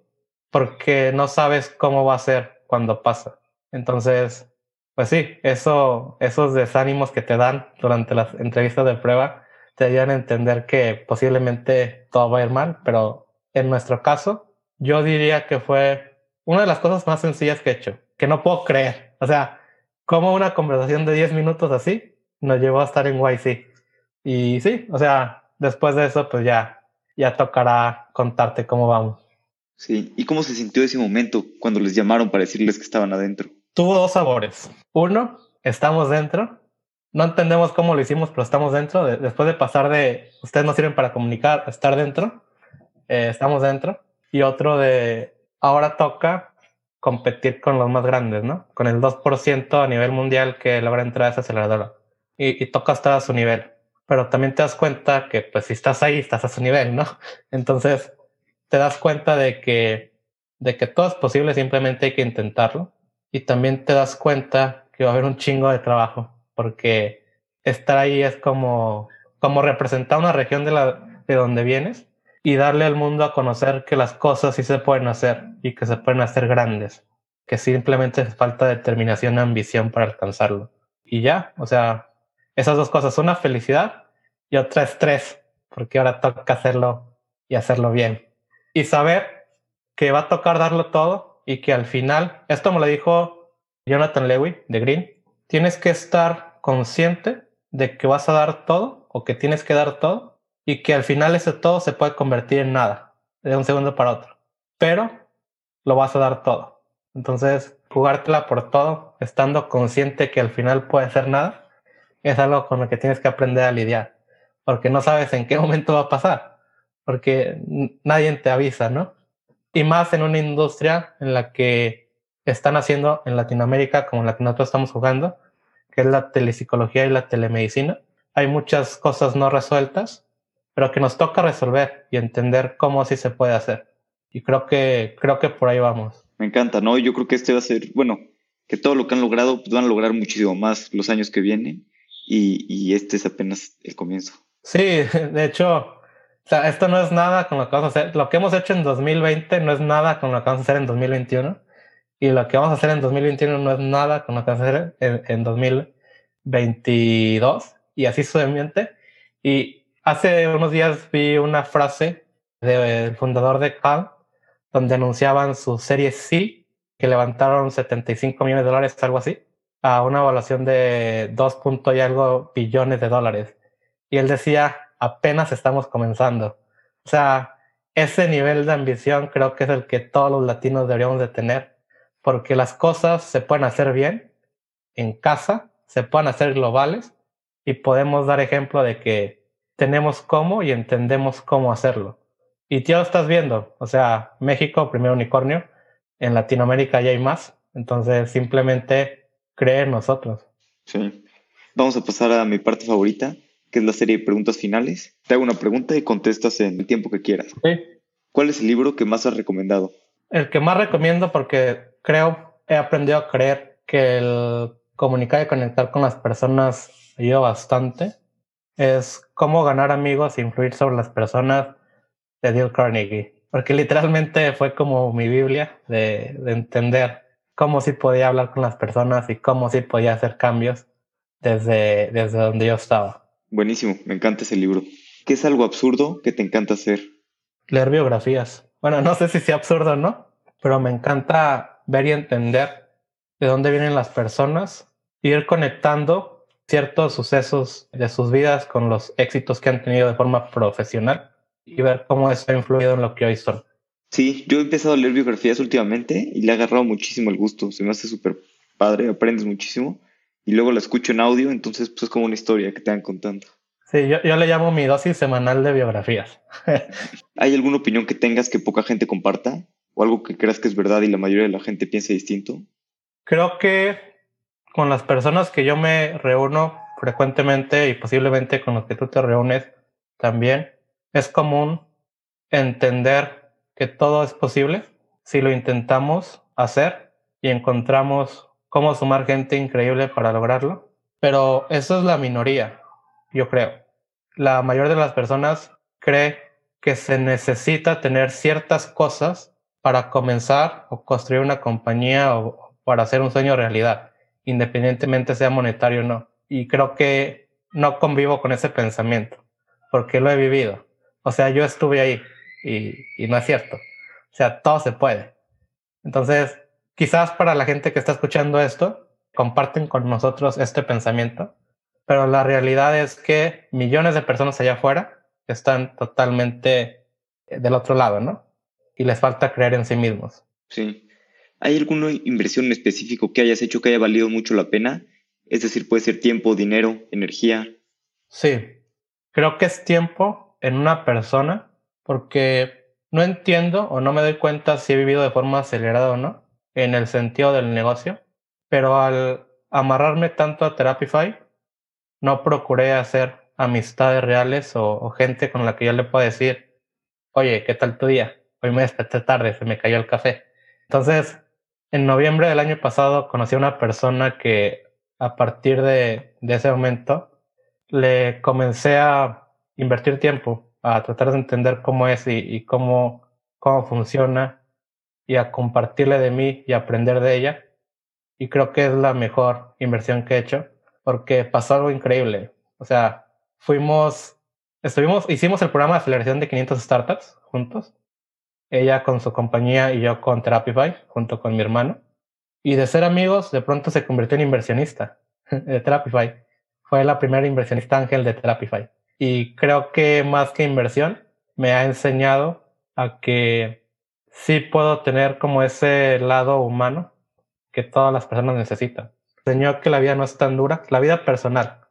porque no sabes cómo va a ser cuando pasa. Entonces, pues sí, eso, esos desánimos que te dan durante las entrevistas de prueba te ayudan a entender que posiblemente todo va a ir mal, pero en nuestro caso, yo diría que fue una de las cosas más sencillas que he hecho, que no puedo creer. O sea, como una conversación de 10 minutos así nos llevó a estar en YC. Y sí, o sea, después de eso, pues ya, ya tocará contarte cómo vamos. Sí, ¿y cómo se sintió ese momento cuando les llamaron para decirles que estaban adentro? Tuvo dos sabores. Uno, estamos dentro no entendemos cómo lo hicimos, pero estamos dentro. después de pasar de ustedes no sirven para comunicar, estar dentro, eh, estamos dentro. Y otro de ahora toca competir con los más grandes, ¿no? Con el 2% a nivel mundial que logra entrar a esa aceleradora. Y, y toca estar a su nivel. Pero también te das cuenta que, pues, si estás ahí, estás a su nivel, ¿no? Entonces, te das cuenta de que, de que todo es posible, simplemente hay que intentarlo. Y también te das cuenta que va a haber un chingo de trabajo porque estar ahí es como, como representar una región de, la, de donde vienes y darle al mundo a conocer que las cosas sí se pueden hacer y que se pueden hacer grandes, que simplemente falta determinación y ambición para alcanzarlo. Y ya, o sea, esas dos cosas, una felicidad y otra estrés, porque ahora toca hacerlo y hacerlo bien. Y saber que va a tocar darlo todo y que al final, esto me lo dijo Jonathan Lewy de Green, tienes que estar consciente de que vas a dar todo o que tienes que dar todo y que al final ese todo se puede convertir en nada de un segundo para otro. Pero lo vas a dar todo. Entonces, jugártela por todo, estando consciente que al final puede ser nada, es algo con lo que tienes que aprender a lidiar. Porque no sabes en qué momento va a pasar. Porque nadie te avisa, ¿no? Y más en una industria en la que están haciendo en Latinoamérica, como en la que nosotros estamos jugando, que es la telepsicología y la telemedicina. Hay muchas cosas no resueltas, pero que nos toca resolver y entender cómo así se puede hacer. Y creo que, creo que por ahí vamos. Me encanta, ¿no? Yo creo que este va a ser, bueno, que todo lo que han logrado pues, van a lograr muchísimo más los años que vienen y, y este es apenas el comienzo. Sí, de hecho, o sea, esto no es nada con lo que vamos a hacer. Lo que hemos hecho en 2020 no es nada con lo que vamos a hacer en 2021 y lo que vamos a hacer en 2021 no es nada con lo que vamos a hacer en, 2022 y así sucesivamente. Y hace unos días vi una frase del fundador de Cal donde anunciaban su serie C que levantaron 75 millones de dólares, algo así, a una evaluación de 2 y algo billones de dólares. Y él decía, apenas estamos comenzando. O sea, ese nivel de ambición creo que es el que todos los latinos deberíamos de tener porque las cosas se pueden hacer bien en casa, se pueden hacer globales y podemos dar ejemplo de que tenemos cómo y entendemos cómo hacerlo. Y ya lo estás viendo, o sea, México, primer unicornio, en Latinoamérica ya hay más, Entonces, simplemente cree en nosotros. Sí. Vamos a pasar a mi parte favorita, que es la serie de preguntas finales. Te hago una pregunta y contestas en el tiempo que quieras. Sí. ¿Cuál es el libro que más has recomendado? El que más recomiendo porque creo, he aprendido a creer que el comunicar y conectar con las personas ayuda bastante. Es cómo ganar amigos e influir sobre las personas de Dale Carnegie. Porque literalmente fue como mi Biblia de, de entender cómo sí podía hablar con las personas y cómo sí podía hacer cambios desde, desde donde yo estaba. Buenísimo, me encanta ese libro. ¿Qué es algo absurdo que te encanta hacer? Leer biografías. Bueno, no sé si sea absurdo o no, pero me encanta ver y entender de dónde vienen las personas, ir conectando ciertos sucesos de sus vidas con los éxitos que han tenido de forma profesional y ver cómo eso ha influido en lo que hoy son. Sí, yo he empezado a leer biografías últimamente y le ha agarrado muchísimo el gusto. Se me hace súper padre, aprendes muchísimo y luego la escucho en audio, entonces pues es como una historia que te van contando. Sí, yo, yo le llamo mi dosis semanal de biografías. ¿Hay alguna opinión que tengas que poca gente comparta? ¿O algo que creas que es verdad y la mayoría de la gente piense distinto? Creo que con las personas que yo me reúno frecuentemente y posiblemente con los que tú te reúnes también, es común entender que todo es posible si lo intentamos hacer y encontramos cómo sumar gente increíble para lograrlo. Pero eso es la minoría, yo creo. La mayoría de las personas cree que se necesita tener ciertas cosas para comenzar o construir una compañía o para hacer un sueño realidad, independientemente sea monetario o no. Y creo que no convivo con ese pensamiento, porque lo he vivido. O sea, yo estuve ahí y no es cierto. O sea, todo se puede. Entonces, Quizás para la gente que está escuchando esto, comparten con nosotros este pensamiento, pero la realidad es que millones de personas allá afuera están totalmente eh, del otro lado, ¿no? Y les falta creer en sí mismos. Sí. ¿Hay alguna inversión en específico que hayas hecho que haya valido mucho la pena? Es decir, puede ser tiempo, dinero, energía. Sí, creo que es tiempo en una persona porque no entiendo o no me doy cuenta si he vivido de forma acelerada o no en el sentido del negocio, pero al amarrarme tanto a Therapify, no procuré hacer amistades reales o, gente con la que yo le pueda decir, oye, ¿qué tal tu día? Hoy me desperté tarde, se me cayó el café. Entonces, en noviembre del año pasado conocí a una persona que a partir de, ese momento le comencé a invertir tiempo, a tratar de entender cómo es y, y cómo, cómo funciona y a compartirle de mí y aprender de ella. Y creo que es la mejor inversión que he hecho porque pasó algo increíble. O sea, fuimos, estuvimos, hicimos el programa de aceleración de 500 startups juntos. Ella con su compañía y yo con Therapify, junto con mi hermano. Y de ser amigos, de pronto se convirtió en inversionista de Therapify. Fue la primera inversionista ángel de Therapify. Y creo que más que inversión, me ha enseñado a que sí puedo tener como ese lado humano que todas las personas necesitan. Enseñó que la vida no es tan dura, la vida personal.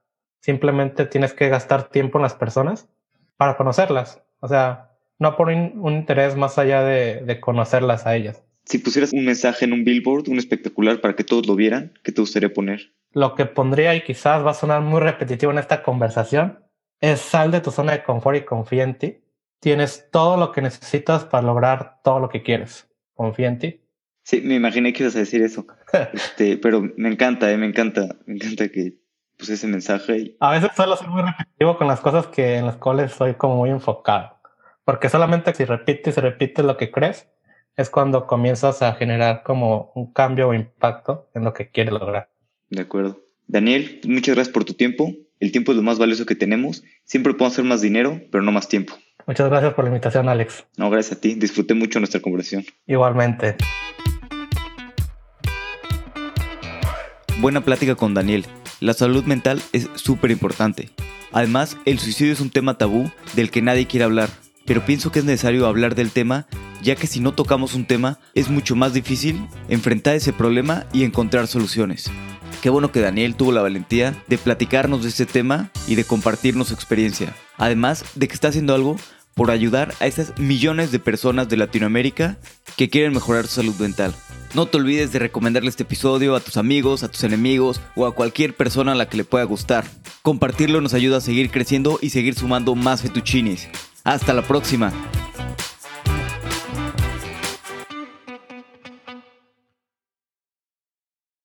Simplemente tienes que gastar tiempo en las personas para conocerlas. O sea, no por un, interés más allá de, de, conocerlas a ellas. Si pusieras un mensaje en un billboard, un espectacular para que todos lo vieran, ¿qué te gustaría poner? Lo que pondría, y quizás va a sonar muy repetitivo en esta conversación, es sal de tu zona de confort y confía en ti tienes todo lo que necesitas para lograr todo lo que quieres. Confía en ti. Sí, me imaginé que ibas a decir eso. este, pero me encanta, eh, me encanta, me encanta que puse ese mensaje. A veces suelo ser muy repetitivo con las cosas que en las cuales soy como muy enfocado. Porque solamente si repites y repites lo que crees, es cuando comienzas a generar como un cambio o impacto en lo que quieres lograr. De acuerdo. Daniel, muchas gracias por tu tiempo. El tiempo es lo más valioso que tenemos. Siempre podemos hacer más dinero, pero no más tiempo. Muchas gracias por la invitación, Alex. No, gracias a ti. Disfruté mucho nuestra conversación. Igualmente. Buena plática con Daniel. La salud mental es súper importante. Además, el suicidio es un tema tabú del que nadie quiere hablar. Pero pienso que es necesario hablar del tema, ya que si no tocamos un tema, es mucho más difícil enfrentar ese problema y encontrar soluciones. Qué bueno que Daniel tuvo la valentía de platicarnos de este tema y de compartirnos su experiencia. Además de que está haciendo algo por ayudar a esas millones de personas de Latinoamérica que quieren mejorar su salud mental. No te olvides de recomendarle este episodio a tus amigos, a tus enemigos o a cualquier persona a la que le pueda gustar. Compartirlo nos ayuda a seguir creciendo y seguir sumando más fettuccinis. Hasta la próxima.